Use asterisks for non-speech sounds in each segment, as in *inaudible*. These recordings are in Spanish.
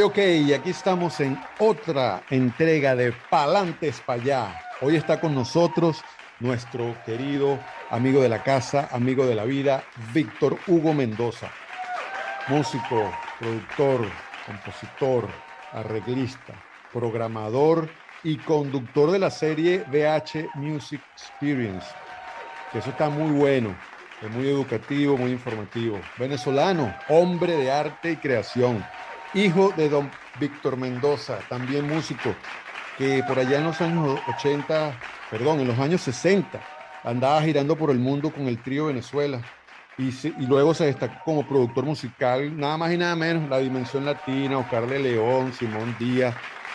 Ok, aquí estamos en otra entrega de Palantes para allá. Hoy está con nosotros nuestro querido amigo de la casa, amigo de la vida, Víctor Hugo Mendoza. Músico, productor, compositor, arreglista, programador y conductor de la serie VH Music Experience. Que eso está muy bueno, es muy educativo, muy informativo. Venezolano, hombre de arte y creación hijo de don Víctor Mendoza, también músico, que por allá en los años 80, perdón, en los años 60, andaba girando por el mundo con el trío Venezuela. Y, luego se destacó como productor musical, nada más y nada menos, La Dimensión Latina, Oscar León, Simón Díaz,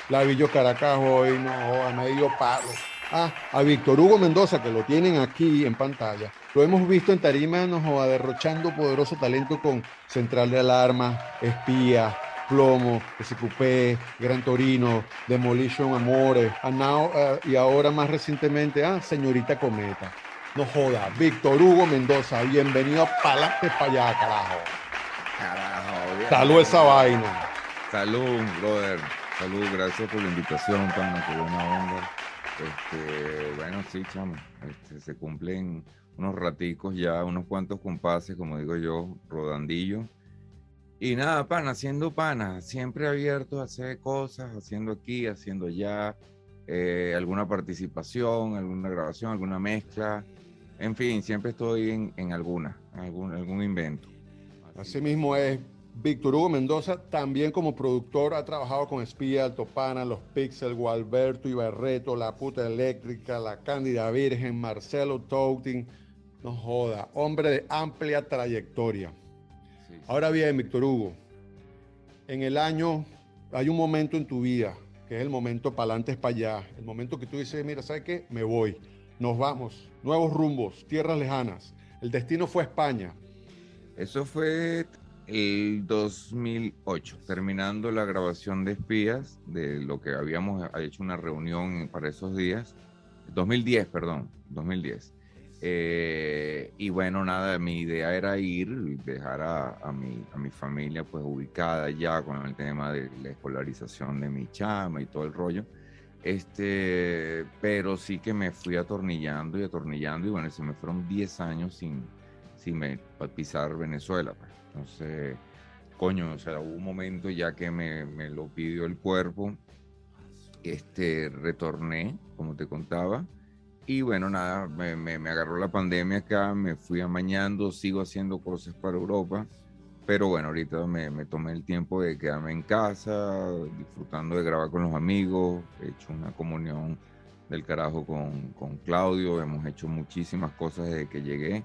La Villo Caracas hoy, no, a medio palo. Ah, a Víctor Hugo Mendoza, que lo tienen aquí en pantalla. Lo hemos visto en tarima, nos va derrochando poderoso talento con Central de Alarma, Espía, Plomo, SQP, Gran Torino, Demolition Amores, uh, y ahora más recientemente, ah, Señorita Cometa. No joda, Víctor Hugo Mendoza, bienvenido a Palate para allá, carajo. Carajo, Salud esa vaina. Salud, brother. Salud, gracias por la invitación, pana, qué buena onda. Este, bueno, sí, chamo, este, se cumplen unos raticos ya, unos cuantos compases, como digo yo, rodandillo y nada, pana, haciendo pana, siempre abierto a hacer cosas, haciendo aquí, haciendo allá, eh, alguna participación, alguna grabación, alguna mezcla. En fin, siempre estoy en, en alguna, algún, algún invento. Así mismo es. Víctor Hugo Mendoza, también como productor, ha trabajado con Espía, Altopana, Los Pixel, Gualberto Ibarreto, La Puta Eléctrica, La Cándida Virgen, Marcelo Touting. No joda, hombre de amplia trayectoria. Ahora bien, Víctor Hugo, en el año hay un momento en tu vida, que es el momento para adelante, para allá, el momento que tú dices, mira, ¿sabes qué? Me voy, nos vamos, nuevos rumbos, tierras lejanas. El destino fue España. Eso fue el 2008, terminando la grabación de Espías, de lo que habíamos hecho una reunión para esos días. 2010, perdón, 2010. Eh, y bueno, nada, mi idea era ir, dejar a, mi, a mi familia pues ubicada ya con el tema de la escolarización de mi chama y todo el rollo. Este, pero sí que me fui atornillando y atornillando y bueno, se me fueron 10 años sin, sin pisar Venezuela. Pues. Entonces, coño, o sea, hubo un momento ya que me, me lo pidió el cuerpo, este, retorné, como te contaba, y bueno, nada, me, me, agarró la pandemia acá, me fui amañando, sigo haciendo cosas para Europa, pero bueno, ahorita me, me, tomé el tiempo de quedarme en casa, disfrutando de grabar con los amigos, he hecho una comunión del carajo con, con Claudio, hemos hecho muchísimas cosas desde que llegué,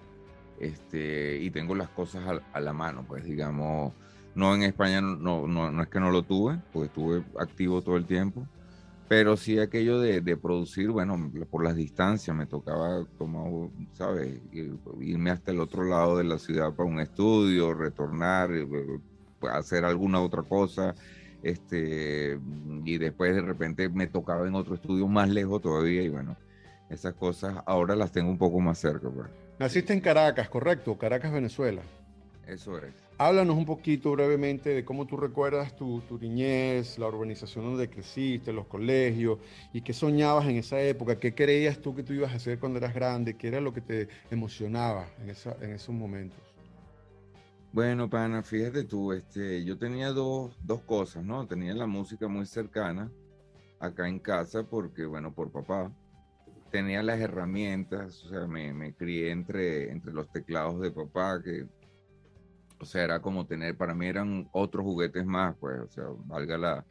este, y tengo las cosas a, a la mano, pues digamos, no en España, no, no, no es que no lo tuve, porque estuve activo todo el tiempo, pero sí aquello de, de, producir, bueno, por las distancias me tocaba, como, ¿sabes? Irme hasta el otro lado de la ciudad para un estudio, retornar, eh, hacer alguna otra cosa, este, y después de repente me tocaba en otro estudio más lejos todavía, y bueno, esas cosas ahora las tengo un poco más cerca. Pues. Naciste en Caracas, correcto, Caracas, Venezuela. Eso es. Háblanos un poquito brevemente de cómo tú recuerdas tu, tu, niñez, la urbanización donde creciste, los colegios, y qué soñabas en esa época, qué creías tú que tú ibas a hacer cuando eras grande, qué era lo que te emocionaba en, esa, en esos momentos. Bueno, pana, fíjate tú, este, yo tenía dos, dos cosas, ¿no? Tenía la música muy cercana acá en casa porque, bueno, por papá. Tenía las herramientas, o sea, me, me crié entre, entre los teclados de papá, que o sea, era como tener, para mí eran otros juguetes más, pues, o sea, valga la,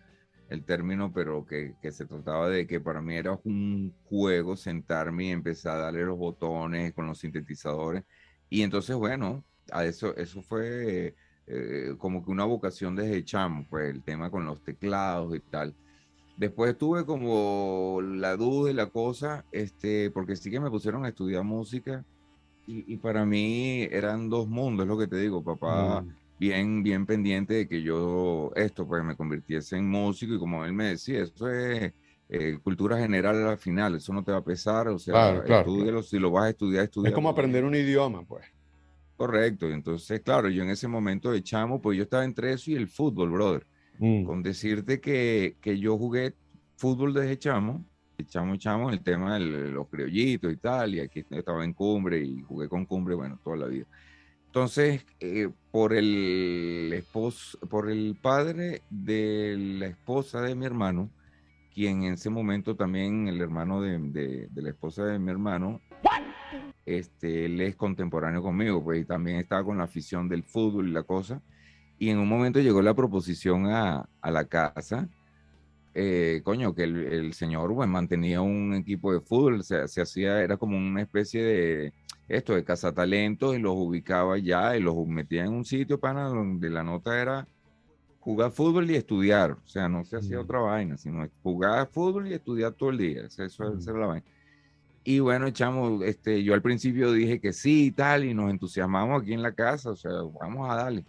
el término, pero que, que, se trataba de que para mí era un juego sentarme y empezar a darle los botones con los sintetizadores. Y entonces, bueno, a eso, eso fue eh, como que una vocación desde chamo, pues el tema con los teclados y tal. Después tuve como la duda y la cosa, este, porque sí que me pusieron a estudiar música y, para mí eran dos mundos, es lo que te digo, papá. Mm. Bien, bien pendiente de que yo esto, pues me convirtiese en músico y como él me decía, eso es eh, cultura general al final, eso no te va a pesar, o sea, claro, si lo vas a estudiar, estudia. Es como aprender un idioma, pues. Correcto, entonces, claro, yo en ese momento de chamo, pues yo estaba entre eso y el fútbol, brother. Mm. Con decirte que, que, yo jugué fútbol desde chamo, chamo, chamo, el tema de los criollitos y tal, y aquí estaba en cumbre y jugué con cumbre, bueno, toda la vida. Entonces, eh, por, el esposo, por el padre de la esposa de mi hermano, quien en ese momento también, el hermano de, de, la esposa de mi hermano, este, él es contemporáneo conmigo, pues y también estaba con la afición del fútbol y la cosa. Y en un momento llegó la proposición a, a la casa, eh, coño, que el, el señor pues, mantenía un equipo de fútbol, se, se hacía, era como una especie de esto de cazatalentos y los ubicaba ya y los metía en un sitio para donde la nota era jugar fútbol y estudiar. O sea, no se hacía otra vaina, sino jugar fútbol y estudiar todo el día. Eso, eso, la vaina. Y bueno, echamos, este, yo al principio dije que sí y tal, y nos entusiasmamos aquí en la casa, o sea, vamos a darle.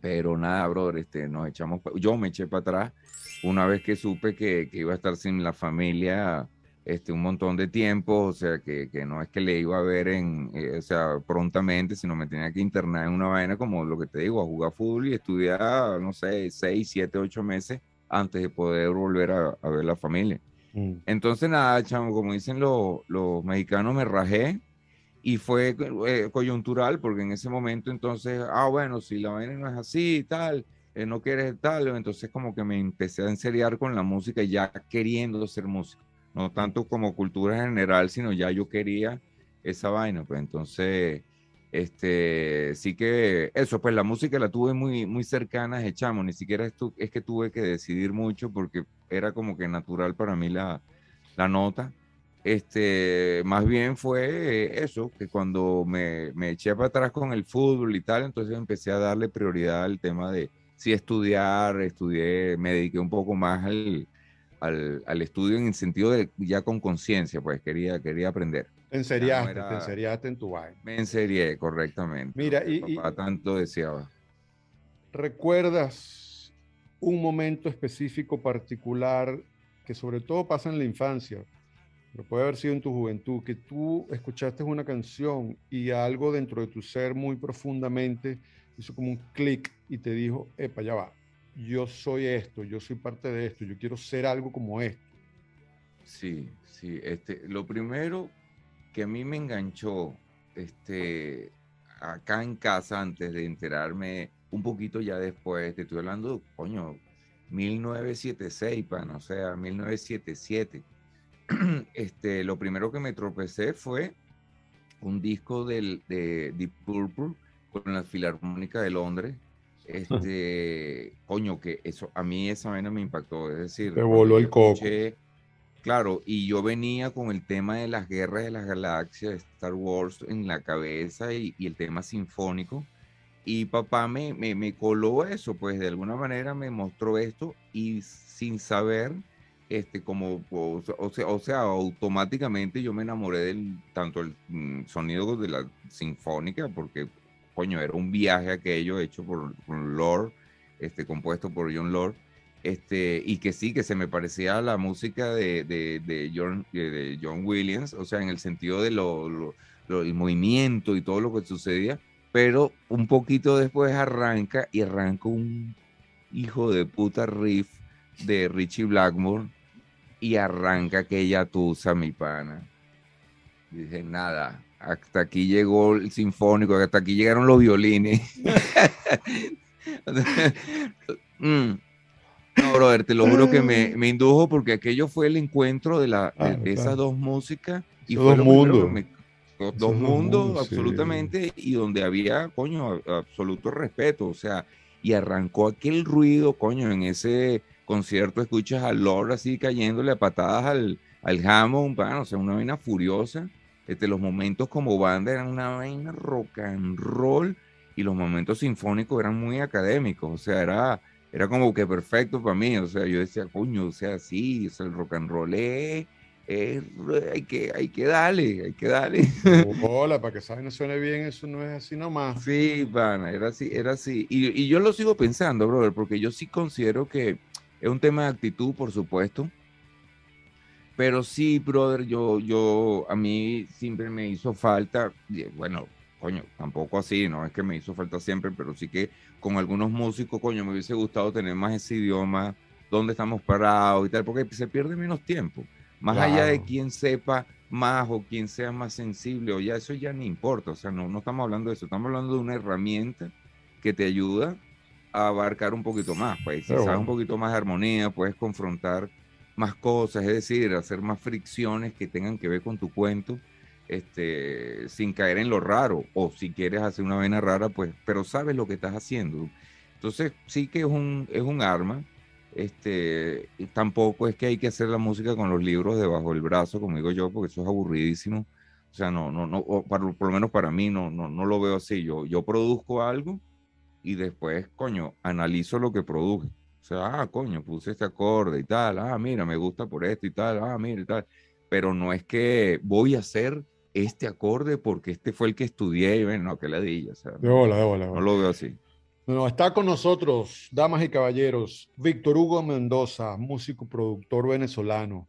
Pero nada, brother, este, nos echamos, yo me eché para atrás una vez que supe que, que iba a estar sin la familia este, un montón de tiempo, o sea, que, que, no es que le iba a ver en, eh, o sea, prontamente, sino me tenía que internar en una vaina como lo que te digo, a jugar fútbol y estudiar, no sé, seis, siete, ocho meses antes de poder volver a, a ver la familia. Mm. Entonces, nada, chamo, como dicen los, los mexicanos, me rajé y fue eh, coyuntural, porque en ese momento entonces, ah, bueno, si la vaina no es así y tal, eh, no quieres tal, entonces como que me empecé a enseriar con la música ya queriendo ser músico no tanto como cultura general, sino ya yo quería esa vaina, pues entonces, este, sí que eso, pues la música la tuve muy, muy cercana de Chamo, ni siquiera es que tuve que decidir mucho porque era como que natural para mí la, la nota. Este, más bien fue eso, que cuando me, me eché para atrás con el fútbol y tal, entonces empecé a darle prioridad al tema de si estudiar, estudié, me dediqué un poco más al, al, estudio en el sentido de ya con conciencia, pues quería, quería aprender. Te enseriaste, te enseriaste en tu vaina. Me enserié, correctamente. Mira, y, papá tanto deseaba. ¿Recuerdas un momento específico particular que sobre todo pasa en la infancia, pero puede haber sido en tu juventud, que tú escuchaste una canción y algo dentro de tu ser muy profundamente hizo como un clic y te dijo, epa, ya va, yo soy esto, yo soy parte de esto, yo quiero ser algo como esto. Sí, sí. Este, lo primero que a mí me enganchó este, acá en casa antes de enterarme un poquito ya después, te estoy hablando, coño, 1976, pan, o sea, 1977. *clears throat* Este, lo primero que me tropecé fue un disco del, de Deep Purple con la Filarmónica de Londres, este, coño, que eso, a mí esa vaina me impactó, es decir, te voló el coco. Claro, y yo venía con el tema de las guerras de las galaxias, de Star Wars en la cabeza y, el tema sinfónico. Y papá me, me, me, coló eso, pues de alguna manera me mostró esto y sin saber, este, como, o, sea, o sea, automáticamente yo me enamoré del tanto el mm, sonido de la sinfónica, porque coño, era un viaje aquello hecho por, Lord, este, compuesto por John Lord, este, y que sí, que se me parecía a la música de, de, John, de John Williams, o sea, en el sentido de lo, el movimiento y todo lo que sucedía, pero un poquito después arranca y arranca un hijo de puta riff de Richie Blackmore y arranca aquella tusa, mi pana. Dije, nada, hasta aquí llegó el sinfónico, hasta aquí llegaron los violines. *laughs* Mm. No, brother, te lo juro que me, me, indujo porque aquello fue el encuentro de, la, de, esas dos músicas. Y dos mundos. dos, mundos, absolutamente, y donde había, coño, absoluto respeto, o sea, y arrancó aquel ruido, coño, en ese concierto escuchas a Lord así cayéndole a patadas al, al Hammond, bueno, o sea, una vaina furiosa este, los momentos como banda eran una vaina rock and roll y los momentos sinfónicos eran muy académicos, o sea, era, era como que perfecto para mí, o sea, yo decía, coño, o sea, sí, o el rock and roll es, hay, que, hay que darle, hay que darle. Hola, para que no suene bien, eso no es así nomás. Sí, pana, era así, era así. Y, y yo lo sigo pensando, brother, porque yo sí considero que es un tema de actitud, por supuesto, pero sí, brother, yo, yo, a mí siempre me hizo falta, bueno, coño, tampoco así, no es que me hizo falta siempre, pero sí que con algunos músicos, coño, me hubiese gustado tener más ese idioma, dónde estamos parados y tal, porque se pierde menos tiempo. Más allá de quien sepa más o quien sea más sensible, o ya eso ya ni importa, o sea, no, no estamos hablando de eso, estamos hablando de una herramienta que te ayuda a abarcar un poquito más, pues si sabes un poquito más de armonía, puedes confrontar más cosas, es decir, hacer más fricciones que tengan que ver con tu cuento, este, sin caer en lo raro, o si quieres hacer una vena rara, pues, pero sabes lo que estás haciendo. Entonces, sí que es un, es un arma, este, tampoco es que hay que hacer la música con los libros debajo del brazo, como digo yo, porque eso es aburridísimo. O sea, no, no, no, por lo menos para mí no, no, no lo veo así. Yo, yo produzco algo y después, coño, analizo lo que produje. O sea, ah, coño, puse este acorde y tal, ah, mira, me gusta por esto y tal, ah, mira y tal. Pero no es que voy a hacer este acorde porque este fue el que estudié y bueno, no, que ladilla. O sea, de bola, de bola, No lo veo así. Bueno, está con nosotros, damas y caballeros, Víctor Hugo Mendoza, músico, productor venezolano.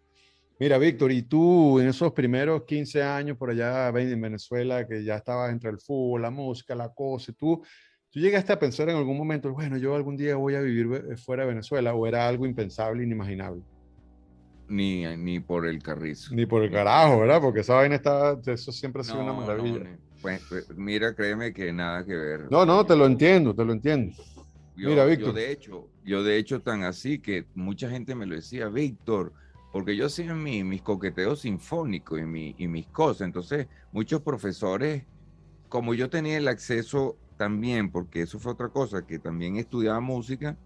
Mira, Víctor, y tú en esos primeros 15 años por allá en Venezuela, que ya estabas entre el fútbol, la música, la cosa, tú ¿Tú llegaste a pensar en algún momento, bueno, yo algún día voy a vivir eh, fuera de Venezuela o era algo impensable, inimaginable? Ni, ni por el carrizo. Ni por el carajo, ¿verdad? Porque esa vaina está, eso siempre ha sido una maravilla. pues, pues, mira, créeme que nada que ver. No, no, te lo entiendo, te lo entiendo. mira, Víctor. Yo de hecho, yo de hecho tan así que mucha gente me lo decía, Víctor, porque yo hacía mi, mis coqueteos sinfónicos y, mi, y mis cosas. Entonces, muchos profesores, como yo tenía el acceso también, porque eso fue otra cosa, que también estudiaba música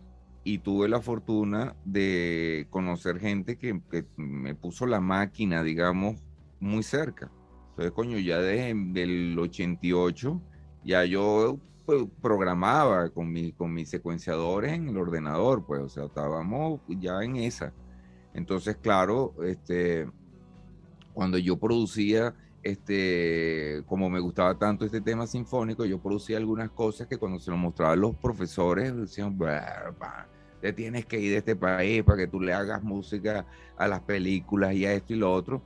y tuve la fortuna de conocer gente que, me puso la máquina, digamos, muy cerca. Entonces, coño, ya desde el 88, ya yo pues, programaba con, mi, con mis secuenciadores en el ordenador, pues, o sea, estábamos ya en esa. Entonces, claro, este, cuando yo producía este, como me gustaba tanto este tema sinfónico, yo producía algunas cosas que cuando se lo mostraban los profesores decían, te tienes que ir de este país para que tú le hagas música a las películas y a esto y lo otro.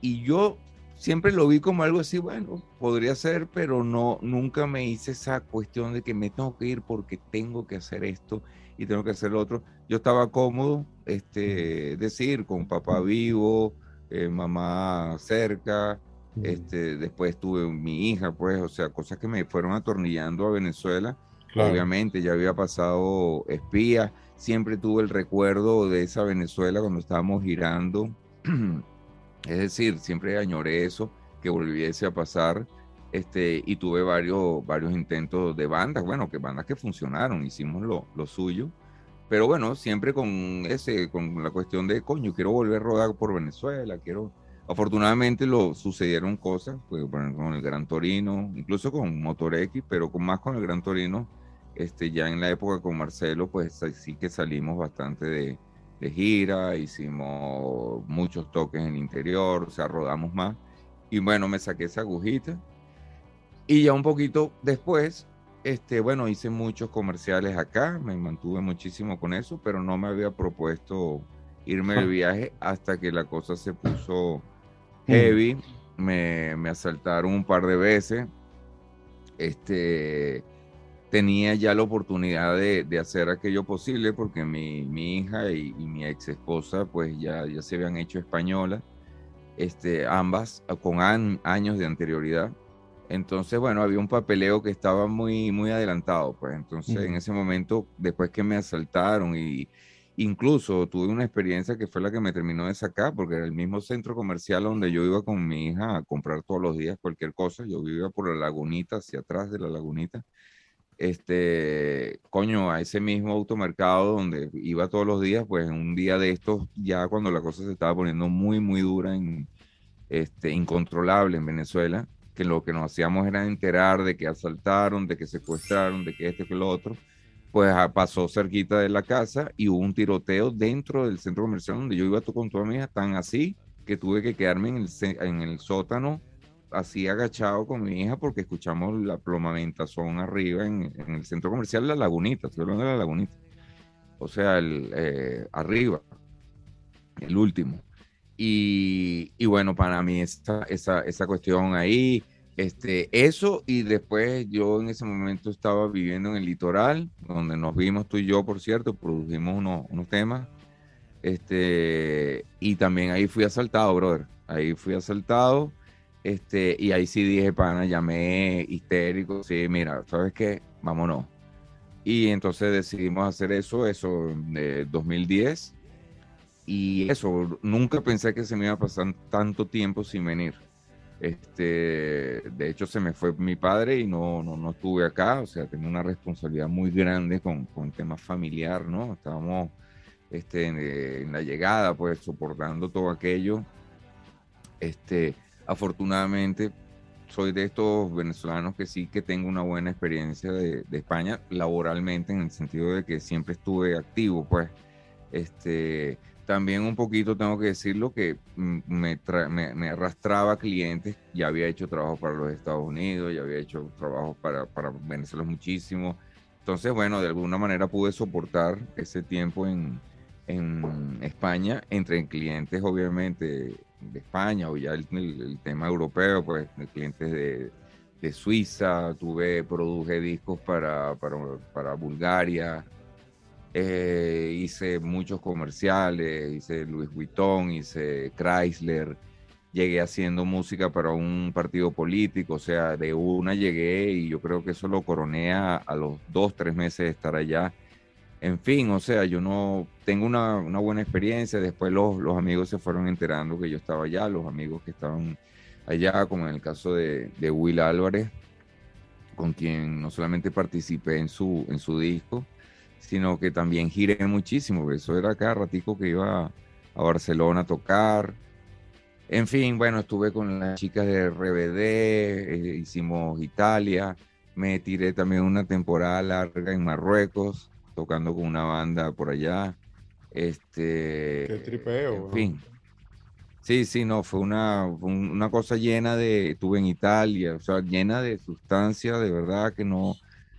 Y yo siempre lo vi como algo así, bueno, podría ser, pero no, nunca me hice esa cuestión de que me tengo que ir porque tengo que hacer esto y tengo que hacer lo otro. Yo estaba cómodo, este, decir, con papá vivo, eh, mamá cerca, este, después tuve mi hija, pues, o sea, cosas que me fueron atornillando a Venezuela. Obviamente, ya había pasado espía, siempre tuve el recuerdo de esa Venezuela cuando estábamos girando. *clears throat* es decir, siempre añoré eso, que volviese a pasar. Este, y tuve varios, varios intentos de bandas, bueno, que bandas que funcionaron, hicimos lo, lo suyo. Pero bueno, siempre con ese, con la cuestión de, coño, quiero volver a rodar por Venezuela, quiero Afortunadamente lo sucedieron cosas, pues, con el Gran Torino, incluso con Motor X, pero con más con el Gran Torino, este, ya en la época con Marcelo, pues sí que salimos bastante de, de gira, hicimos muchos toques en el interior, o sea, rodamos más. Y bueno, me saqué esa agujita. Y ya un poquito después, este, bueno, hice muchos comerciales acá, me mantuve muchísimo con eso, pero no me había propuesto irme de *laughs* viaje hasta que la cosa se puso heavy, me, me, asaltaron un par de veces. Este, tenía ya la oportunidad de, de hacer aquello posible porque mi, mi hija y, mi ex esposa pues ya, ya se habían hecho españolas, este, ambas con años de anterioridad. Entonces, bueno, había un papeleo que estaba muy, muy adelantado, pues entonces en ese momento, después que me asaltaron y, Incluso tuve una experiencia que fue la que me terminó de sacar, porque era el mismo centro comercial donde yo iba con mi hija a comprar todos los días cualquier cosa. Yo vivía por la lagunita, hacia atrás de la lagunita. Este, coño, a ese mismo automercado donde iba todos los días, pues un día de estos, ya cuando la cosa se estaba poniendo muy, muy dura, este, incontrolable en Venezuela, que lo que nos hacíamos era enterar de que asaltaron, de que secuestraron, de que este, que lo otro pues ah, pasó cerquita de la casa y hubo un tiroteo dentro del centro comercial donde yo iba con toda mi hija, tan así que tuve que quedarme en el, en el sótano así agachado con mi hija porque escuchamos la plomamentación arriba en, en, el centro comercial La Lagunita, estoy hablando de La Lagunita. O sea, el, eh, arriba, el último. Y, y, bueno, para mí esa, esa, esa cuestión ahí, Este, eso y después yo en ese momento estaba viviendo en el litoral, donde nos vimos tú y yo, por cierto, produjimos unos, unos temas. Este, y también ahí fui asaltado, brother. Ahí fui asaltado. Este, y ahí sí dije, pana, llamé histérico, sí, mira, ¿sabes qué? Vámonos. Y entonces decidimos hacer eso, eso de 2010. Y eso, nunca pensé que se me iba a pasar tanto tiempo sin venir. Este, de hecho, se me fue mi padre y no, no, no estuve acá, o sea, tenía una responsabilidad muy grande con, con el tema familiar, ¿no? Estábamos este, en, la llegada, pues, soportando todo aquello. Este, afortunadamente, soy de estos venezolanos que sí que tengo una buena experiencia de, de España laboralmente, en el sentido de que siempre estuve activo, pues, este, también un poquito tengo que decirlo que mm, me, me, arrastraba clientes, ya había hecho trabajo para los Estados Unidos, ya había hecho trabajo para, para Venezuela muchísimo. Entonces, bueno, de alguna manera pude soportar ese tiempo en, en España, entre clientes obviamente de España o ya el, tema europeo, pues clientes de, de, Suiza, tuve, produje discos para, para Bulgaria, eh, hice muchos comerciales, hice Louis Vuitton, hice Chrysler, llegué haciendo música para un partido político, o sea, de una llegué y yo creo que eso lo coroné a, los dos, tres meses de estar allá. En fin, o sea, yo no tengo una, buena experiencia, después los, los, amigos se fueron enterando que yo estaba allá, los amigos que estaban allá, como en el caso de, de Will Álvarez, con quien no solamente participé en su, en su disco, sino que también giré muchísimo, eso era cada ratico que iba a Barcelona a tocar. En fin, bueno, estuve con las chicas de RBD, eh, hicimos Italia, me tiré también una temporada larga en Marruecos, tocando con una banda por allá. Este, Qué tripeo. En fin. Sí, sí, no, fue una, una cosa llena de, estuve en Italia, o sea, llena de sustancia, de verdad que no,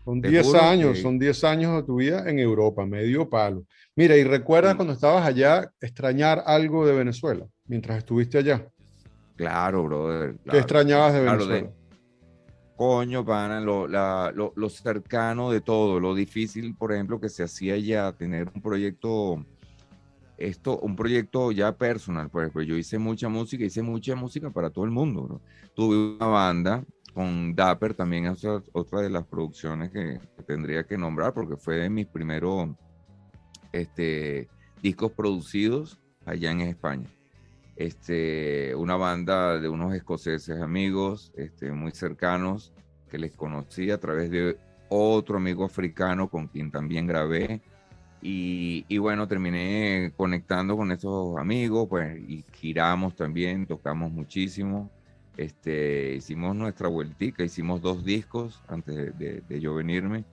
son 10 años, son 10 años de tu vida en Europa, medio palo. Mira, y recuerdas cuando estabas allá extrañar algo de Venezuela, mientras estuviste allá. Claro, brother. ¿Qué extrañabas de Venezuela? coño, pana, lo, lo, cercano de todo, lo difícil, por ejemplo, que se hacía ya tener un proyecto, esto, un proyecto ya personal, por ejemplo, yo hice mucha música, hice mucha música para todo el mundo, Tuve una banda con Dapper también es otra de las producciones que, tendría que nombrar porque fue de mis primeros este, discos producidos allá en España. Este, una banda de unos escoceses amigos este, muy cercanos que les conocí a través de otro amigo africano con quien también grabé. Y, y, bueno, terminé conectando con esos amigos, pues, y giramos también, tocamos muchísimo. Este, hicimos nuestra vueltica, hicimos dos discos antes de, yo venirme.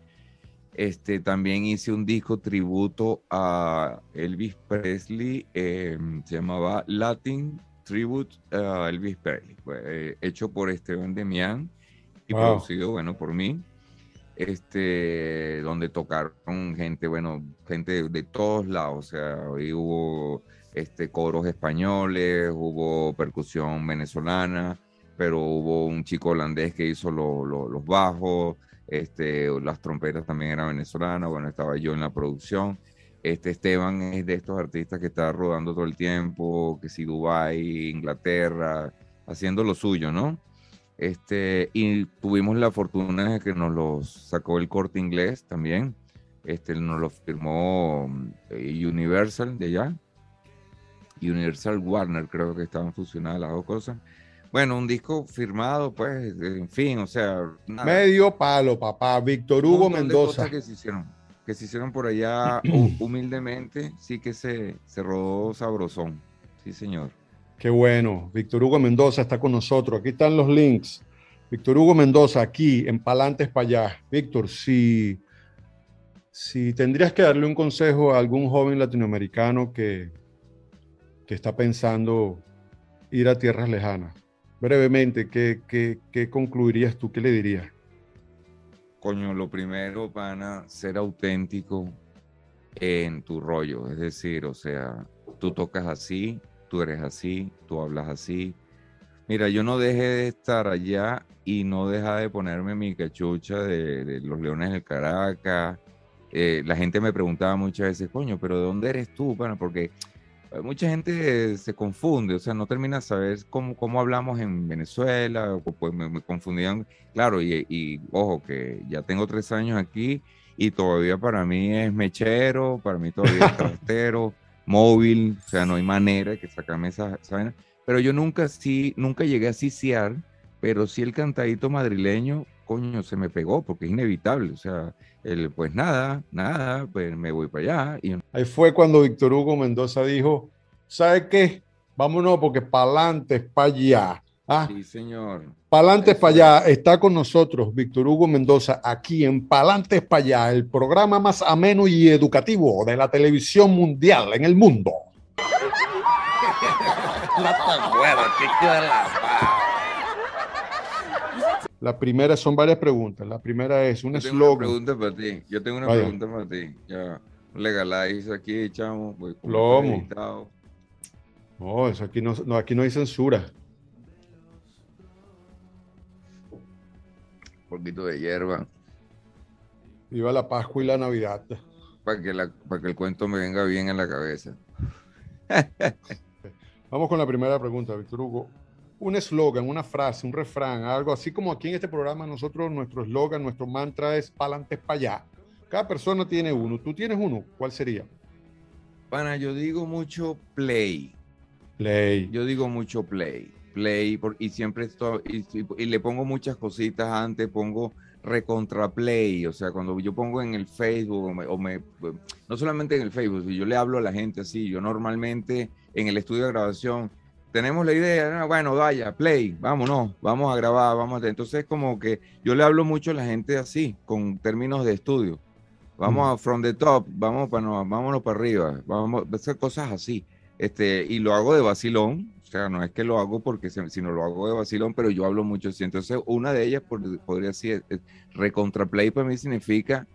Este, también hice un disco tributo a Elvis Presley, em, se llamaba Latin Tribute a Elvis Presley, eh, hecho por Esteban Demian y producido, bueno, por mí, este, donde tocaron gente, bueno, gente de, todos lados, o sea, hoy hubo este, coros españoles, hubo percusión venezolana, pero hubo un chico holandés que hizo los bajos, este, las trompetas también eran venezolanas, bueno, estaba yo en la producción. Este Esteban es de estos artistas que está rodando todo el tiempo, que si Dubai, Inglaterra, haciendo lo suyo, ¿no? Este, y tuvimos la fortuna de que nos los sacó el corte inglés también. Este, nos lo firmó eh, Universal de allá. Universal Warner, creo que estaban fusionadas las dos cosas. Bueno, un disco firmado, pues, en fin, o sea. Medio palo, papá. Víctor Hugo Mendoza. que se hicieron, que se hicieron por allá *clears throat* humildemente, sí que se, se rodó sabrosón. Sí, señor. Qué bueno. Víctor Hugo Mendoza está con nosotros. Aquí están los links. Víctor Hugo Mendoza, aquí en Palantes para allá. Víctor, si, si tendrías que darle un consejo a algún joven latinoamericano que, que está pensando ir a tierras lejanas, brevemente, ¿qué, qué, concluirías tú? ¿Qué le dirías? Coño, lo primero, a ser auténtico en tu rollo. Es decir, o sea, tú tocas así, tú eres así, tú hablas así. Mira, yo no dejé de estar allá y no deja de ponerme mi cachucha de, los Leones del Caracas. Eh, la gente me preguntaba muchas veces, coño, pero ¿de dónde eres tú? Bueno, porque mucha gente se confunde, o sea, no termina de saber cómo, cómo hablamos en Venezuela, pues me, confundían, claro, y, ojo, que ya tengo tres años aquí y todavía para mí es mechero, para mí todavía es *laughs* trastero, móvil, o sea, no hay manera de que sacarme esa, esa pero yo nunca sí, nunca llegué a ciciar, pero sí el cantadito madrileño, coño, se me pegó, porque es inevitable, o sea, el, pues nada, nada, pues me voy para allá. Y... Ahí fue cuando Víctor Hugo Mendoza dijo, ¿sabe qué? Vámonos porque pa'lante es para allá. ¿Ah? Sí, señor. Pa'lante para allá está con nosotros Víctor Hugo Mendoza aquí en Pa'lante para allá, el programa más ameno y educativo de la televisión mundial en el mundo. *laughs* La primera son varias preguntas. La primera es un eslogan. Yo tengo una pregunta para ti. Yo tengo una pregunta para ti. Ya, legalize aquí, chamo. Plomo. No, eso aquí no, no, aquí no hay censura. Un poquito de hierba. Viva la Pascua y la Navidad. Para que, la, para que el cuento me venga bien en la cabeza. *laughs* Vamos con la primera pregunta, Víctor Hugo. Un eslogan, una frase, un refrán, algo así como aquí en este programa nosotros, nuestro eslogan, nuestro mantra es pa'lante para allá. Cada persona tiene uno. ¿Tú tienes uno? ¿Cuál sería? Pana, yo digo mucho play. Play. Yo digo mucho play. Play, y siempre estoy, y, le pongo muchas cositas antes, pongo recontra play, o sea, cuando yo pongo en el Facebook, o me, no solamente en el Facebook, yo le hablo a la gente así, yo normalmente en el estudio de grabación. Tenemos la idea, bueno, vaya, play, vámonos, vamos a grabar, vamos a... Entonces, como que yo le hablo mucho a la gente así, con términos de estudio. Vamos a from the top, vamos para, vámonos para arriba, vamos a hacer cosas así. Este, y lo hago de vacilón, o sea, no es que lo hago porque, sino lo hago de vacilón, pero yo hablo mucho así. Entonces, una de ellas podría ser, recontraplay para mí significa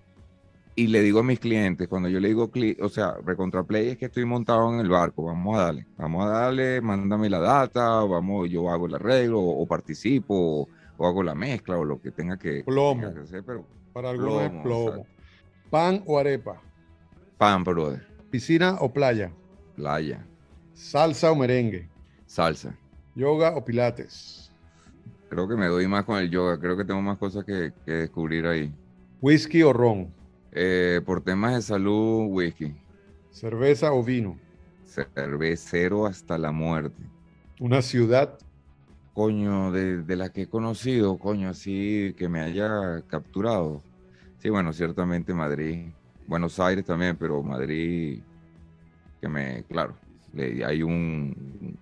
y le digo a mis clientes, cuando yo le digo, o sea, recontraplay es que estoy montado en el barco, vamos a darle, vamos a darle, mándame la data, vamos, yo hago el arreglo, o, participo, o, hago la mezcla, o lo que tenga que, plomo. hacer, pero para algunos es plomo. ¿Pan o arepa? Pan, brother. ¿Piscina o playa? Playa. ¿Salsa o merengue? Salsa. ¿Yoga o pilates? Creo que me doy más con el yoga, creo que tengo más cosas que, que descubrir ahí. ¿Whisky o ron? Eh, por temas de salud, whisky. ¿Cerveza o vino? Cervecero hasta la muerte. ¿Una ciudad? Coño, de, la que he conocido, coño, así que me haya capturado. Sí, bueno, ciertamente Madrid. Buenos Aires también, pero Madrid, que me, claro, hay un,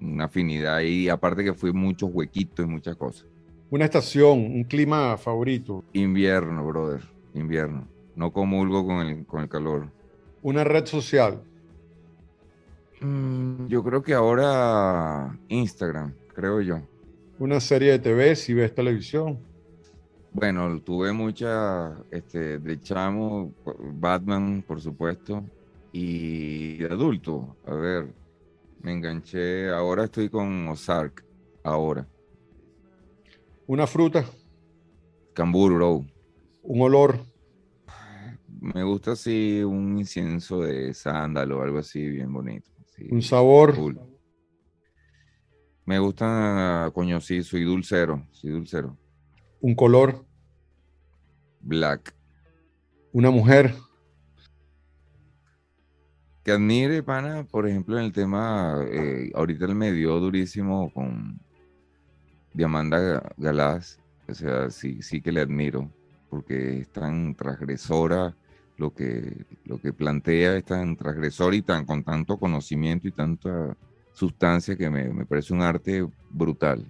una afinidad ahí. Aparte que fui muchos huequitos y muchas cosas. Una estación, un clima favorito. Invierno, brother, invierno no comulgo con el, con el calor. ¿Una red social? Mm, yo creo que ahora Instagram, creo yo. ¿Una serie de TV si ves televisión? Bueno, tuve mucha, este, de chamo, Batman, por supuesto, y de adulto, a ver, me enganché, ahora estoy con Ozark, ahora. ¿Una fruta? Cambur, ¿Un olor? Me gusta así un incienso de sándalo o algo así bien bonito. un sabor. Me gusta, coño, sí, soy dulcero, soy dulcero. Un color. Black. Una mujer. Que admire, pana, por ejemplo, en el tema, eh, ahorita él me dio durísimo con Diamanda Galás. O sea, sí, sí que le admiro, porque es tan transgresora lo que, lo que plantea es tan transgresor y tan con tanto conocimiento y tanta sustancia que me, parece un arte brutal.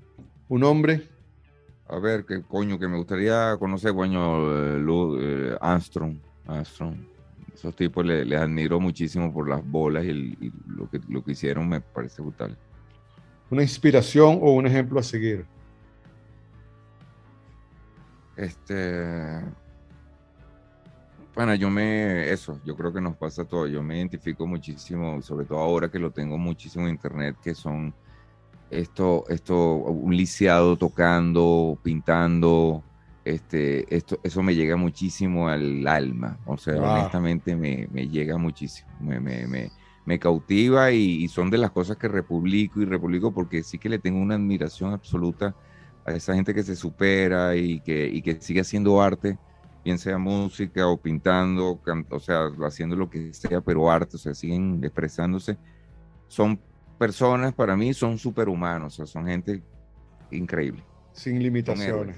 ¿Un hombre? A ver, qué coño, que me gustaría conocer, coño, eh, eh, Armstrong, Armstrong. Esos tipos les, admiro muchísimo por las bolas y, lo, que, lo que hicieron me parece brutal. ¿Una inspiración o un ejemplo a seguir? Este, bueno, yo me, eso, yo creo que nos pasa todo. Yo me identifico muchísimo, sobre todo ahora que lo tengo muchísimo en internet, que son esto, esto, un lisiado tocando, pintando, este, esto, eso me llega muchísimo al alma, o sea, honestamente me, me, llega muchísimo, me, me, me cautiva y, son de las cosas que republico y republico porque sí que le tengo una admiración absoluta a esa gente que se supera y que, y que sigue haciendo arte, bien sea música o pintando, o sea, haciendo lo que sea, pero arte, o sea, siguen expresándose. Son personas, para mí, son superhumanos, o sea, son gente increíble. Sin limitaciones.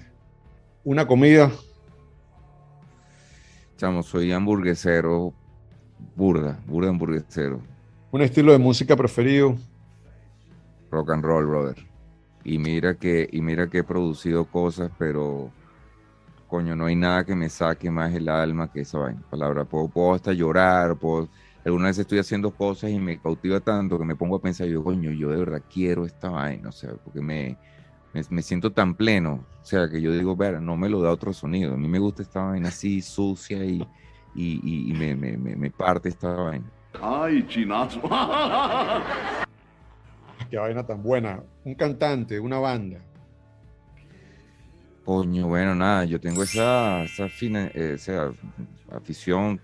Una comida. Chamo, soy hamburguesero, burda, burda hamburguesero. Un estilo de música preferido. Rock and roll, brother. Y mira que, y mira que he producido cosas, pero coño, no hay nada que me saque más el alma que esa vaina. Palabra, puedo, puedo hasta llorar, puedo, alguna vez estoy haciendo cosas y me cautiva tanto que me pongo a pensar, yo, coño, yo de verdad quiero esta vaina, o sea, porque me, me, siento tan pleno, o sea, que yo digo, ver, no me lo da otro sonido, a mí me gusta esta vaina así, sucia y, y, y, me, me, me, parte esta vaina. Ay, chinazo. Qué vaina tan buena. Un cantante, una banda. Coño, bueno, nada, yo tengo esa, esa, fina, esa afición,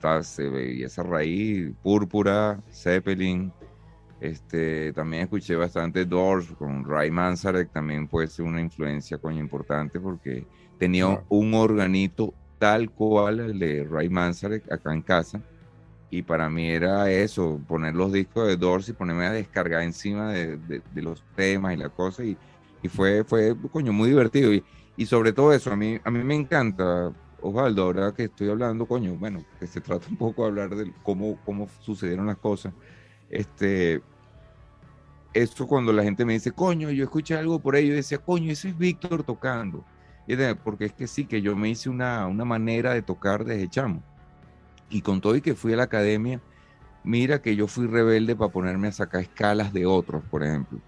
y esa raíz, Púrpura, Zeppelin, este, también escuché bastante Doors con Ray Manzarek, también puede ser una influencia, coño, importante porque tenía un organito tal cual el de Ray Manzarek acá en casa, y para mí era eso, poner los discos de Doors y ponerme a descargar encima de, de, los temas y la cosa, y, y fue, fue, coño, muy divertido, y y sobre todo eso, a mí, a mí me encanta, Osvaldo, ahora que estoy hablando, coño, bueno, que se trata un poco de hablar de cómo, cómo sucedieron las cosas. Este, eso cuando la gente me dice, coño, yo escuché algo por ahí, yo decía, coño, ese es Víctor tocando. Y porque es que sí, que yo me hice una, una manera de tocar desde chamo. Y con todo y que fui a la academia, mira que yo fui rebelde para ponerme a sacar escalas de otros, por ejemplo.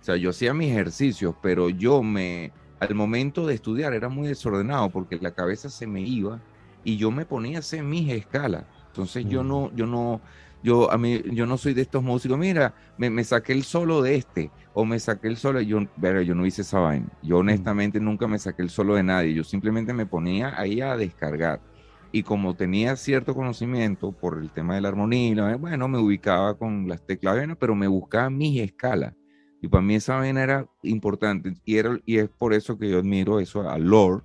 O sea, yo hacía mis ejercicios, pero yo me, al momento de estudiar era muy desordenado porque la cabeza se me iba y yo me ponía a hacer mis escalas. Entonces yo no, yo no, yo a mí, yo no soy de estos músicos, mira, me, saqué el solo de este, o me saqué el solo, yo, pero yo no hice esa vaina. Yo honestamente nunca me saqué el solo de nadie, yo simplemente me ponía ahí a descargar. Y como tenía cierto conocimiento por el tema de la armonía, bueno, me ubicaba con las teclas, pero me buscaba mis escalas. Y para mí esa vaina era importante. Y, era, y es por eso que yo admiro eso a Lord,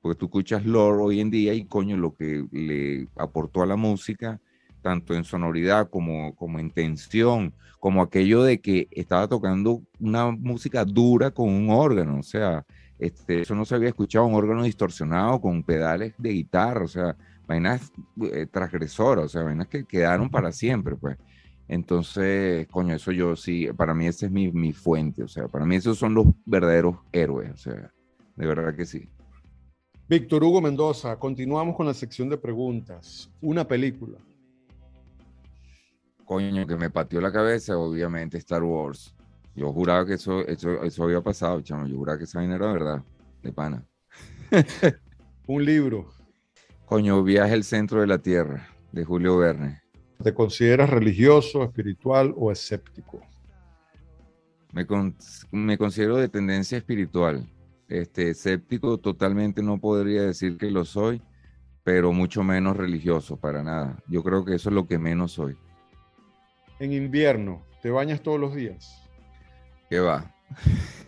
porque tú escuchas Lord hoy en día y coño, lo que le aportó a la música, tanto en sonoridad como, como en tensión, como aquello de que estaba tocando una música dura con un órgano, o sea, este, eso no se había escuchado, un órgano distorsionado con pedales de guitarra, o sea, vainas eh, transgresoras, o sea, vainas que quedaron para siempre, pues. Entonces, coño, eso yo sí, para mí esa es mi, mi, fuente, o sea, para mí esos son los verdaderos héroes, o sea, de verdad que sí. Víctor Hugo Mendoza, continuamos con la sección de preguntas. Una película. Coño, que me pateó la cabeza, obviamente Star Wars. Yo juraba que eso, eso, eso había pasado, chamo. Yo juraba que esa vaina era verdad, de pana. *laughs* Un libro. Coño, Viaje al centro de la Tierra, de Julio Verne. ¿Te consideras religioso, espiritual o escéptico? Me, me considero de tendencia espiritual. Este, escéptico totalmente no podría decir que lo soy, pero mucho menos religioso, para nada. Yo creo que eso es lo que menos soy. En invierno, ¿te bañas todos los días? ¿Qué va?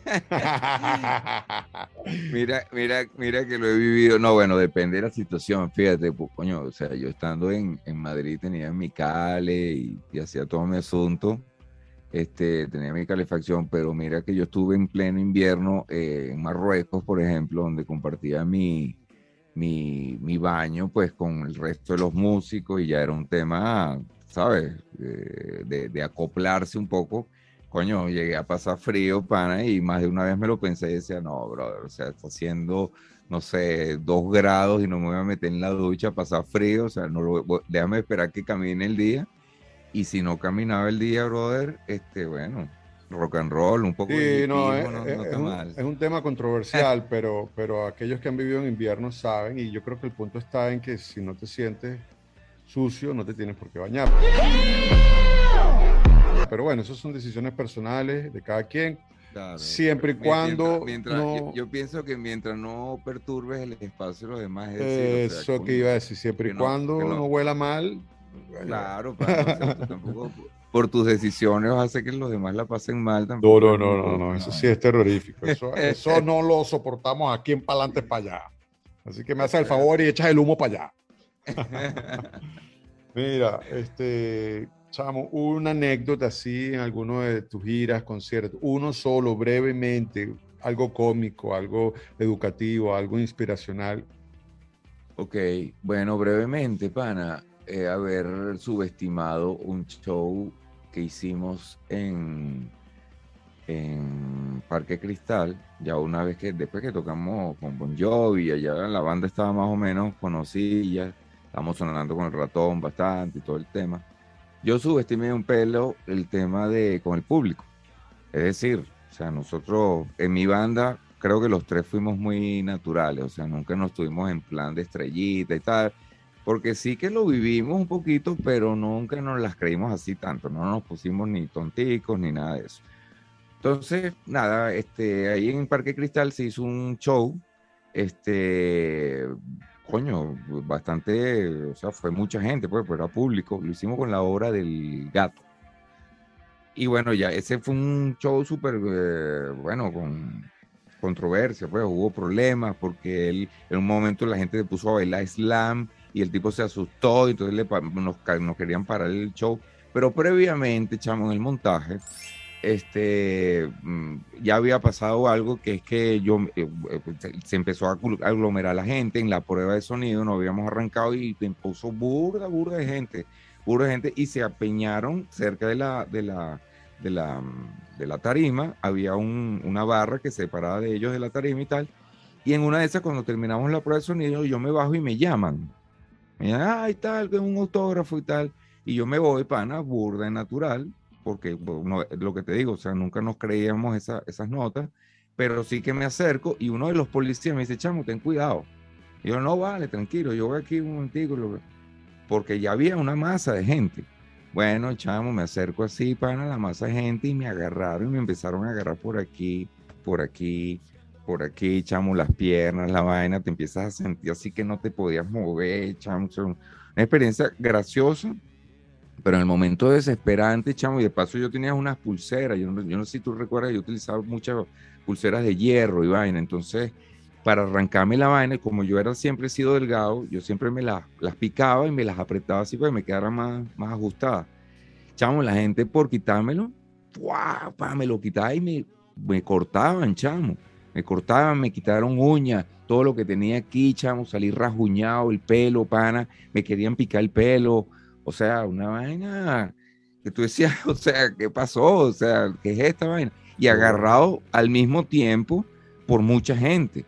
*laughs* mira, mira, mira que lo he vivido. No, bueno, depende de la situación. Fíjate, pues, coño, o sea, yo estando en, en Madrid tenía mi cale y, hacía todo mi asunto. Este, tenía mi calefacción, pero mira que yo estuve en pleno invierno eh, en Marruecos, por ejemplo, donde compartía mi, mi, mi, baño pues con el resto de los músicos y ya era un tema, ¿sabes? de, de acoplarse un poco coño, llegué a pasar frío, pana, y más de una vez me lo pensé y decía, no, brother, o sea, está haciendo, no sé, dos grados y no me voy a meter en la ducha a pasar frío, o sea, no lo, déjame esperar que camine el día. Y si no caminaba el día, brother, este, bueno, rock and roll, un poco sí, no, es, es, un, tema controversial, *laughs* pero, pero aquellos que han vivido en invierno saben, y yo creo que el punto está en que si no te sientes sucio, no te tienes por qué bañar. Pero bueno, esas son decisiones personales de cada quien. siempre y cuando... Mientras, yo, pienso que mientras no perturbes el espacio de los demás... eso que iba a decir, siempre y cuando no, huela mal. Claro, *laughs* tampoco por tus decisiones hace que los demás la pasen mal tampoco. No, no, no, no, eso sí es terrorífico. Eso, *laughs* eso no lo soportamos aquí en Palante para allá. Así que me haces el favor y echas el humo para allá. *laughs* Mira, este, chamo, una anécdota así en alguno de tus giras, conciertos, uno solo, brevemente, algo cómico, algo educativo, algo inspiracional. Ok, bueno, brevemente, pana, eh, haber subestimado un show que hicimos en, en Parque Cristal, ya una vez que, después que tocamos con Bon Jovi, ya la banda estaba más o menos conocida, estábamos sonando con el ratón bastante y todo el tema. Yo subestimé un pelo el tema de con el público. Es decir, o sea, nosotros en mi banda creo que los tres fuimos muy naturales, o sea, nunca nos tuvimos en plan de estrellita y tal porque sí que lo vivimos un poquito, pero nunca nos las creímos así tanto, no nos pusimos ni tonticos ni nada de eso. Entonces, nada, este, ahí en Parque Cristal se hizo un show, este, coño, bastante, o sea, fue mucha gente, pues, pero era público, lo hicimos con la obra del gato. Y bueno, ya, ese fue un show súper, eh, bueno, con controversia, pues, hubo problemas, porque él, en un momento la gente se puso a bailar slam, y el tipo se asustó y entonces le, nos, querían parar el show. Pero previamente, chamo, en el montaje, este, mm, ya había pasado algo que es que yo eh, eh, se empezó a aglomerar la gente en la prueba de sonido, nos habíamos arrancado y puso burda, burda de gente, burda de gente y se apeñaron cerca de la, de la, de la, de la tarima, había una barra que separaba de ellos de la tarima y tal, y en una de esas cuando terminamos la prueba de sonido yo me bajo y me llaman me ay, tal, que un autógrafo y tal. Y yo me voy, pana, burda y natural, porque lo que te digo, o sea, nunca nos creíamos esas notas, pero sí que me acerco y uno de los policías me dice, chamo, ten cuidado. Yo, no, vale, tranquilo, yo voy aquí un momentico, porque ya había una masa de gente. Bueno, chamo, me acerco así, pana, la masa de gente y me agarraron y me empezaron a agarrar por aquí, por aquí, por aquí, echamos las piernas, la vaina, te empiezas a sentir así que no te podías mover, echamos una experiencia graciosa, pero en el momento desesperante, chamo, y de paso yo tenía unas pulseras, yo no, yo no sé si tú recuerdas, yo utilizaba muchas pulseras de hierro y vaina, entonces para arrancarme la vaina, como yo era siempre he sido delgado, yo siempre me las, las picaba y me las apretaba así para que me quedara más, más ajustada. Chamo, la gente por quitármelo, me lo quitaba y me, me cortaban, chamo me cortaban, me quitaron uñas, todo lo que tenía aquí, chamo, salí rajuñado, el pelo, pana, me querían picar el pelo, o sea, una vaina que tú decías, *laughs* o sea, ¿qué pasó? O sea, ¿qué es esta vaina? Y agarrado al mismo tiempo por mucha gente.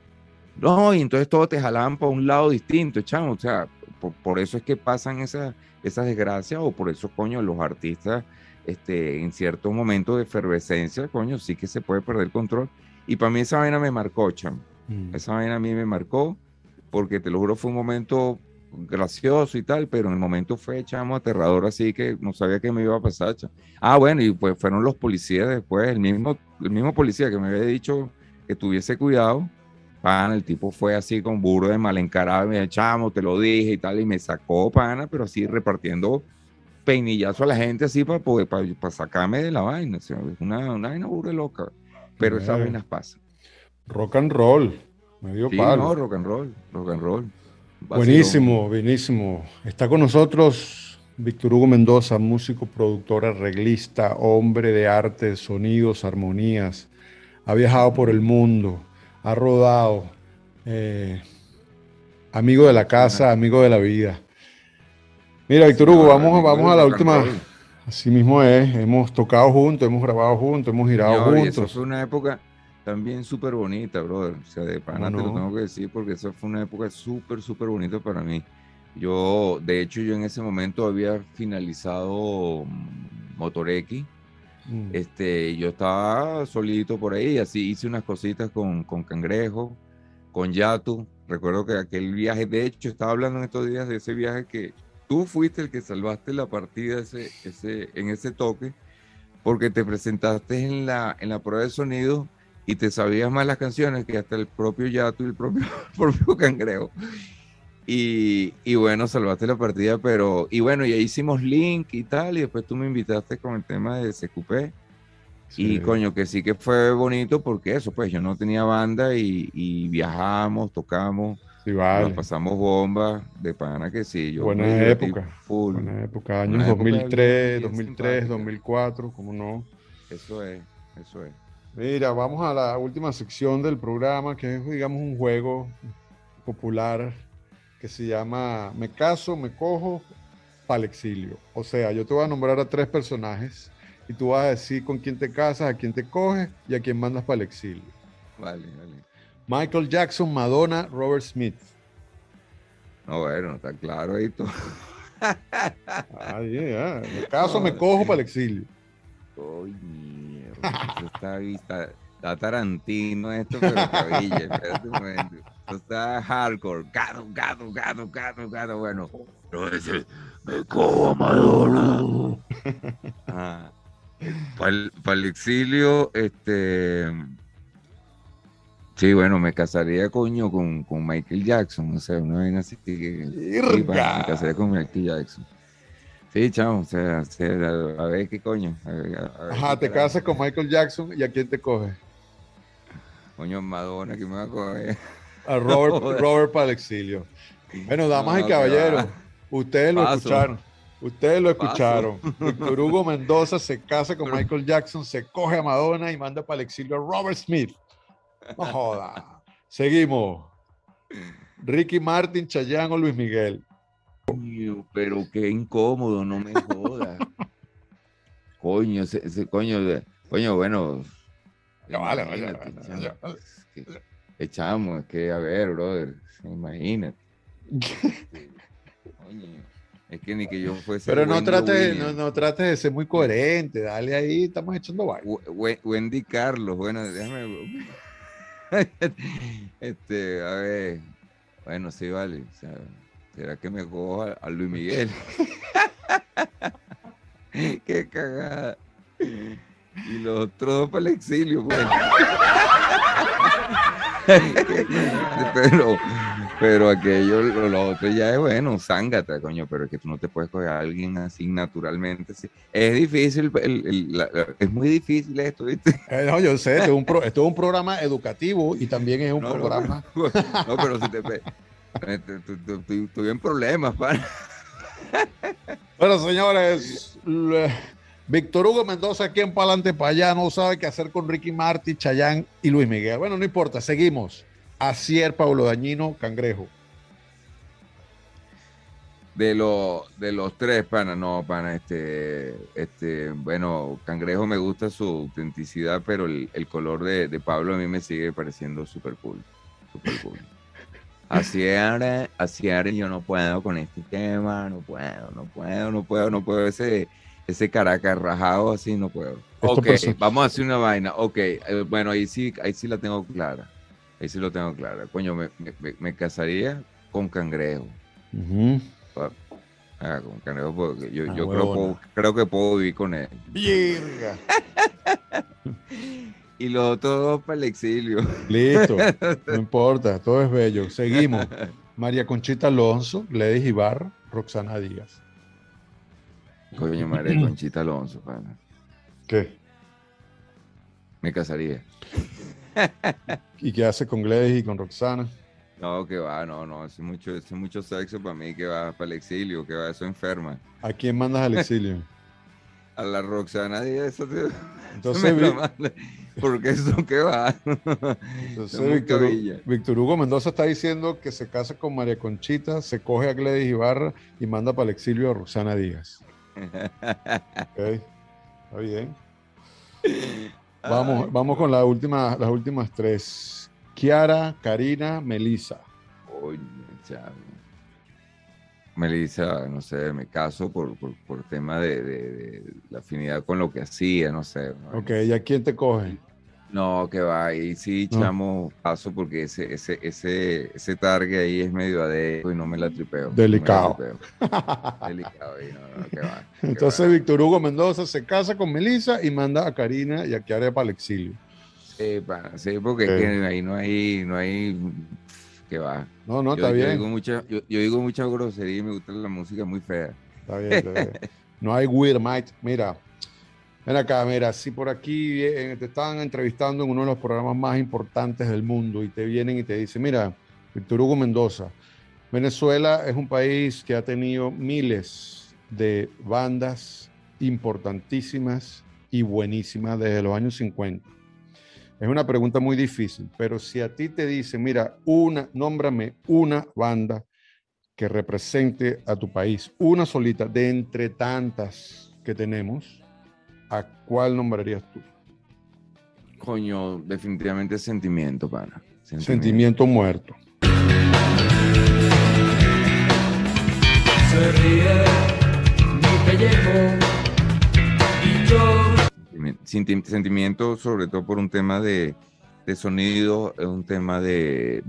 No, y entonces todos te jalaban para un lado distinto, chamo, o sea, por, eso es que pasan esas, esas desgracias o por eso, coño, los artistas, este, en cierto momento de efervescencia, coño, sí que se puede perder control y para mí esa vaina me marcó, cham. Mm. Esa vaina a mí me marcó porque te lo juro fue un momento gracioso y tal, pero en el momento fue, chamo, aterrador, así que no sabía qué me iba a pasar. Ah, bueno, y pues fueron los policías después, el mismo, el mismo policía que me había dicho que tuviese cuidado, pana, el tipo fue así con burro de mal encarado, me dijo, chamo, te lo dije y tal, y me sacó, pana, pero así repartiendo peinillazo a la gente así para, para, sacarme de la vaina, una, una vaina burro loca pero esas vainas pasan. Rock and roll, medio sí, No, rock and roll, rock and roll. Buenísimo, buenísimo. Está con nosotros Víctor Hugo Mendoza, músico, productor, arreglista, hombre de arte, sonidos, armonías. Ha viajado por el mundo, ha rodado, eh, amigo de la casa, amigo de la vida. Mira, Víctor Hugo, vamos, vamos a la última. Así mismo es, hemos tocado juntos, hemos grabado juntos, hemos girado juntos. Eso fue una época también súper bonita, brother. O sea, de pana te lo tengo que decir porque esa fue una época súper, súper bonita para mí. Yo, de hecho, yo en ese momento había finalizado Motor X. Mm. Este, yo estaba solito por ahí, así hice unas cositas con, con Cangrejo, con Yatu. Recuerdo que aquel viaje, de hecho, estaba hablando en estos días de ese viaje que, tú fuiste el que salvaste la partida ese, ese, en ese toque, porque te presentaste en la, en la prueba de sonido y te sabías más las canciones que hasta el propio Yato y el propio, *laughs* propio Cangrejo. Y, y, bueno, salvaste la partida, pero, y bueno, y ahí hicimos link y tal, y después tú me invitaste con el tema de CQP. Y coño, que sí que fue bonito porque eso, pues yo no tenía banda y, y viajamos, tocamos, nos pasamos bombas de pana que sí. Yo buena época. Full. Buena época, años 2003, 2003, 2004, ¿cómo no? Eso es, eso es. Mira, vamos a la última sección del programa, que es, digamos, un juego popular que se llama Me caso, me cojo, para exilio. O sea, yo te voy a nombrar a tres personajes y tú vas a decir con quién te casas, a quién te coges y a quién mandas para el exilio. Vale, vale. Michael Jackson, Madonna, Robert Smith. No, bueno, está claro ahí todo. Yeah. Me caso, me cojo para el exilio. Está, está, está Tarantino esto, pero cabilla. Espérate un momento. Esto está hardcore. Gato, gato, gato, gato, gato. Bueno, no, ese, me cojo a Madonna. Ah. Para el, exilio, este. Sí, bueno, me casaría, coño, con, con Michael Jackson. O sea, una vez así que. Sí, me casaría con Michael Jackson. Sí, chao, o sea, a ver qué coño. Ajá, te casas con Michael Jackson y a quién te coge. Coño, Madonna, ¿quién me va a coger? A Robert, *laughs* Robert para el exilio. Bueno, damas y caballeros, ustedes lo escucharon. Ustedes lo escucharon. Víctor Hugo Mendoza se casa con Michael Jackson, se coge a Madonna y manda para el exilio a Robert Smith. No joda. Seguimos. Ricky Martin, Chayanne o Luis Miguel. Pero qué incómodo, no me jodas. *laughs* coño, ese, coño, coño, bueno. Ya vale, vale, Echamos, es que a ver, brother, imagínate. *laughs* coño. Es que ni que yo fuese. Pero no trates, no, no de ser muy coherente, dale ahí, estamos echando baile. Wendy Carlos, bueno, déjame. *laughs* este, a ver. Bueno, sí, vale. O sea, ¿Será que me cojo a, Luis Miguel? *laughs* Qué cagada. Y los otros dos para el exilio, pues. *laughs* Pero pero aquello, lo, otro ya es bueno, zángata, coño, pero es que tú no te puedes coger a alguien así naturalmente. Es difícil, es muy difícil esto, ¿viste? Eh, no, yo sé, esto es, un esto es un programa educativo y también es un programa. *laughs* No, pero, si te. Estoy en problemas, para. Bueno, señores, Víctor Hugo Mendoza aquí en Palante para allá no sabe qué hacer con Ricky Marty, Chayán y Luis Miguel. Bueno, no importa, seguimos. Acier, Pablo Dañino, Cangrejo. De, lo, de los tres, pana, no, pana, este, este, bueno, Cangrejo me gusta su autenticidad, pero el, color de, Pablo a mí me sigue pareciendo súper cool, super cool. Acier, Acier, yo no puedo con este tema, no puedo, no puedo, no puedo, no puedo, ese, ese Caracas rajado así, no puedo. Ok, vamos a hacer una vaina, ok, eh, bueno, ahí sí, ahí sí la tengo clara Ahí sí lo tengo claro. Coño, me, me, casaría con cangrejo. Ah, con cangrejo, porque yo, ah, yo creo, creo, que puedo vivir con él. ¡Virga! *laughs* y los otros dos para el exilio. Listo, *laughs* no importa, todo es bello. Seguimos. María Conchita Alonso, Gladys Ibarra, Roxana Díaz. Coño, María Conchita Alonso, pana. ¿Qué? Me casaría. *laughs* ¿Y qué hace con Gladys y con Roxana? No, que va, no, no, es mucho, es mucho sexo para mí, que va para el exilio, que va, eso enferma. ¿A quién mandas al exilio? *laughs* a la Roxana y eso, tío. Porque eso *laughs* que va. Entonces, Víctor, Hugo Mendoza está diciendo que se casa con María Conchita, se coge a Gladys Ibarra y manda para el exilio a Roxana Díaz. *laughs* ok, está bien. Vamos, vamos con la última, las últimas tres. Kiara, Karina, Melisa. Oye, Melissa, no sé, me caso por, por, tema de, la afinidad con lo que hacía, no sé. Ok, ¿y a quién te coge? No, que va, y sí, chamo, paso porque ese, ese, ese, ese target ahí es medio adeco y no me la tripeo. Delicado. *laughs* Delicado, y no, no, que va. Entonces Víctor Hugo Mendoza se casa con Melissa y manda a Karina y a Kiara para el exilio. Sí, sí porque Es que ahí no hay, no hay, que va. No, no, está bien. Yo digo, mucha, yo, digo mucha grosería y me gusta la música muy fea. Está bien, está bien. *laughs* No hay weird might. Mira, ven acá, mira, si por aquí te estaban entrevistando en uno de los programas más importantes del mundo y te vienen y te dicen, mira, Víctor Hugo Mendoza, Venezuela es un país que ha tenido miles de bandas importantísimas y buenísimas desde los años 50. Es una pregunta muy difícil, pero si a ti te dicen, mira, una, nómbrame una banda que represente a tu país, una solita de entre tantas que tenemos, ¿a cuál nombrarías tú? Coño, definitivamente sentimiento, pana. Sentimiento, muerto. Se ríe mi pellejo y yo. Sentimiento sobre todo por un tema de, de sonido, es un tema de,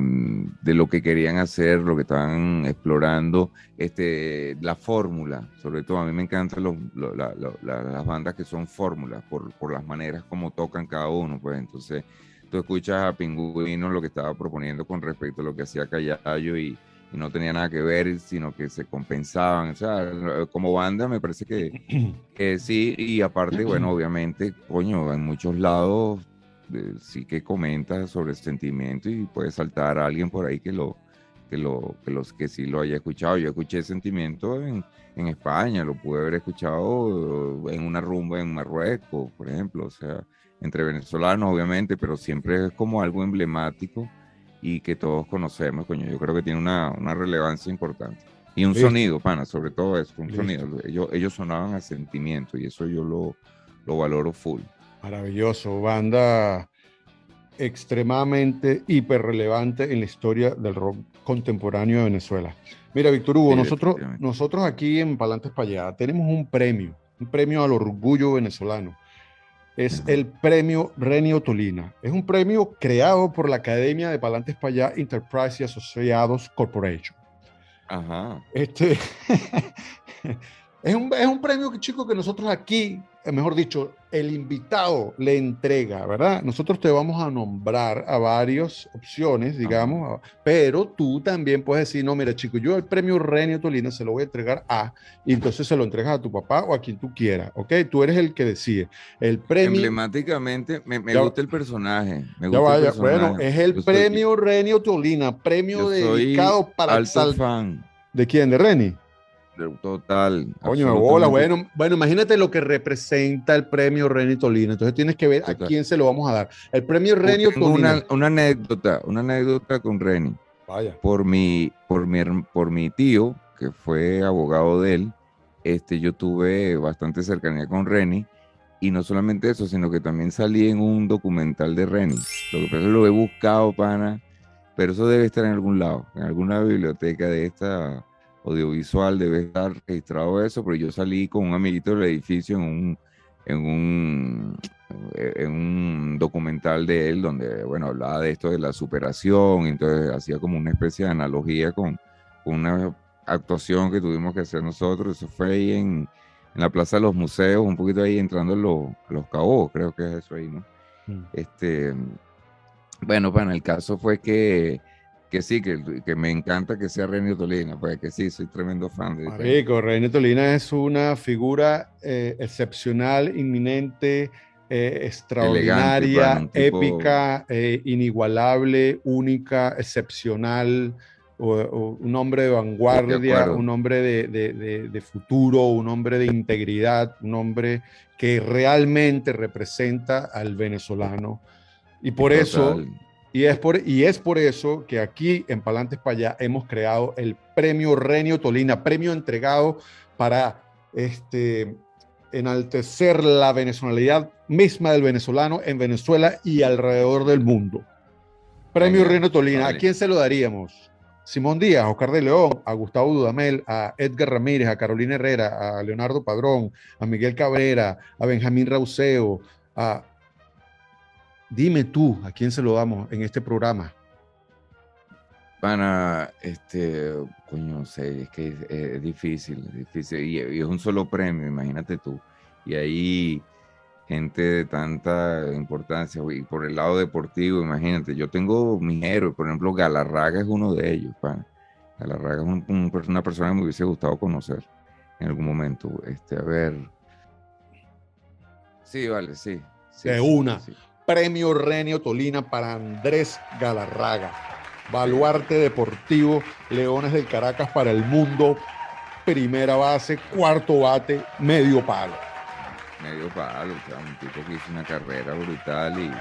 mm, de, lo que querían hacer, lo que estaban explorando, este, la fórmula, sobre todo a mí me encantan los, las bandas que son fórmulas, por, por, las maneras como tocan cada uno, pues. Entonces tú escuchas a Pingüino lo que estaba proponiendo con respecto a lo que hacía Callayo y, y no tenía nada que ver, sino que se compensaban, o sea, como banda me parece que, *clears throat* que sí, y aparte, bueno, obviamente, coño, en muchos lados sí que comenta sobre el sentimiento y puede saltar a alguien por ahí que lo que lo que los que sí lo haya escuchado. Yo escuché sentimiento en, en España, lo pude haber escuchado en una rumba en Marruecos, por ejemplo, o sea, entre venezolanos obviamente, pero siempre es como algo emblemático y que todos conocemos, coño, yo creo que tiene una, una relevancia importante. Y un sonido, pana, sobre todo eso, un sonido. Ellos, ellos sonaban a sentimiento y eso yo lo, lo valoro full. Maravilloso, banda extremadamente hiper relevante en la historia del rock contemporáneo de Venezuela. Mira, Víctor Hugo, nosotros, nosotros aquí en Palantes para allá tenemos un premio, un premio al orgullo venezolano. Es el premio Renio Tolina. Es un premio creado por la Academia de Palantes para allá Enterprise y Asociados Corporation. Ajá. Este, *laughs* es, un, es un premio que, chico, que nosotros aquí mejor dicho, el invitado le entrega, ¿verdad? Nosotros te vamos a nombrar a varias opciones, digamos, pero tú también puedes decir, no, mira, chico, yo el premio Renio Tolina se lo voy a entregar a, y entonces se lo entregas a tu papá o a quien tú quieras, ¿ok? Tú eres el que decide. El premio... Emblemáticamente, me, gusta el personaje. Me gusta vaya, bueno, es el premio Renio Tolina, premio dedicado para... Alto fan. ¿De quién? ¿De Reni? Total. Coño, bola. Bueno, bueno, imagínate lo que representa el premio Renio Tolina. Entonces tienes que ver a quién se lo vamos a dar. El premio Renio Tolina. Una, anécdota, una anécdota con Reni. Vaya. Por mi, por mi, por mi tío, que fue abogado de él, este, yo tuve bastante cercanía con Reni. Y no solamente eso, sino que también salí en un documental de Reni. Lo que pasa es que lo he buscado, pana, pero eso debe estar en algún lado, en alguna biblioteca de esta audiovisual debe estar registrado eso, pero yo salí con un amiguito del edificio en un, en un, en un documental de él donde, bueno, hablaba de esto de la superación, entonces hacía como una especie de analogía con, una actuación que tuvimos que hacer nosotros, eso fue ahí en, en la Plaza de los Museos, un poquito ahí entrando en los, los cabos, creo que es eso ahí, ¿no? Mm. Este, bueno, bueno, el caso fue que que sí, que, que, me encanta que sea René Tolina, pues que sí, soy tremendo fan de Marico, René Tolina es una figura eh, excepcional, inminente, eh, extraordinaria, épica, eh, inigualable, única, excepcional, un hombre de vanguardia, un hombre de, de, de, futuro, un hombre de integridad, un hombre que realmente representa al venezolano. Y por eso y es, por, y es por eso que aquí en Palantes para allá hemos creado el premio Renio Tolina, premio entregado para este, enaltecer la venezolanidad misma del venezolano en Venezuela y alrededor del mundo. Premio Renio Tolina, ¿a quién se lo daríamos? Simón Díaz, Oscar de León, a Gustavo Dudamel, a Edgar Ramírez, a Carolina Herrera, a Leonardo Padrón, a Miguel Cabrera, a Benjamín Rauseo, a dime tú, ¿a quién se lo damos en este programa? Pana, este, coño, no sé, es que es, difícil, es difícil, y, es un solo premio, imagínate tú. Y ahí gente de tanta importancia, y por el lado deportivo, imagínate, yo tengo mi héroe, por ejemplo, Galarraga es uno de ellos, pana. Galarraga es una persona que me hubiese gustado conocer en algún momento. Este, a ver. Sí, vale, sí. de una. Premio Renio Tolina para Andrés Galarraga. Baluarte Deportivo, Leones del Caracas para el mundo, primera base, cuarto bate, medio palo. Medio palo, o sea, un tipo que hizo una carrera brutal y,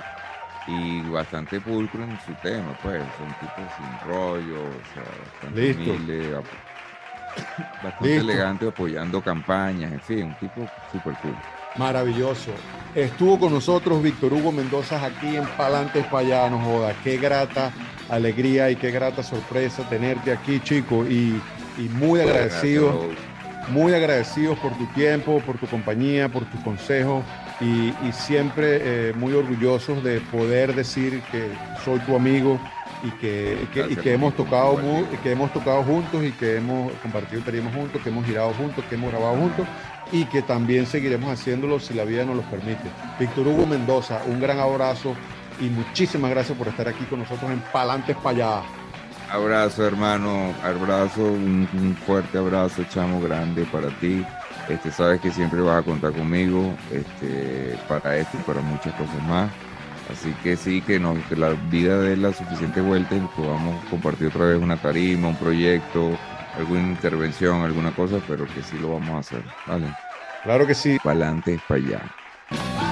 y bastante pulcro en su tema, pues, un tipo sin rollo, o sea, bastante humilde, bastante elegante apoyando campañas, en fin, un tipo súper cool. Maravilloso. Estuvo con nosotros Víctor Hugo Mendoza aquí en Palantes Payano, joda. Qué grata alegría y qué grata sorpresa tenerte aquí, chico. Y, muy agradecido, muy agradecidos por tu tiempo, por tu compañía, por tus consejos. Y, siempre eh, muy orgullosos de poder decir que soy tu amigo y que, que hemos tocado que hemos tocado juntos y que hemos compartido tareas juntos, que hemos girado juntos, que hemos grabado juntos y que también seguiremos haciéndolo si la vida nos lo permite. Víctor Hugo Mendoza, un gran abrazo y muchísimas gracias por estar aquí con nosotros en Palantes allá. Abrazo, hermano, abrazo, un, fuerte abrazo, chamo grande para ti. Este, sabes que siempre vas a contar conmigo este, para esto y para muchas cosas más. Así que sí, que, nos, que la vida dé la suficiente vuelta y podamos compartir otra vez una tarima, un proyecto, alguna intervención, alguna cosa, pero que sí lo vamos a hacer, ¿vale? Claro que sí. Para adelante, para allá.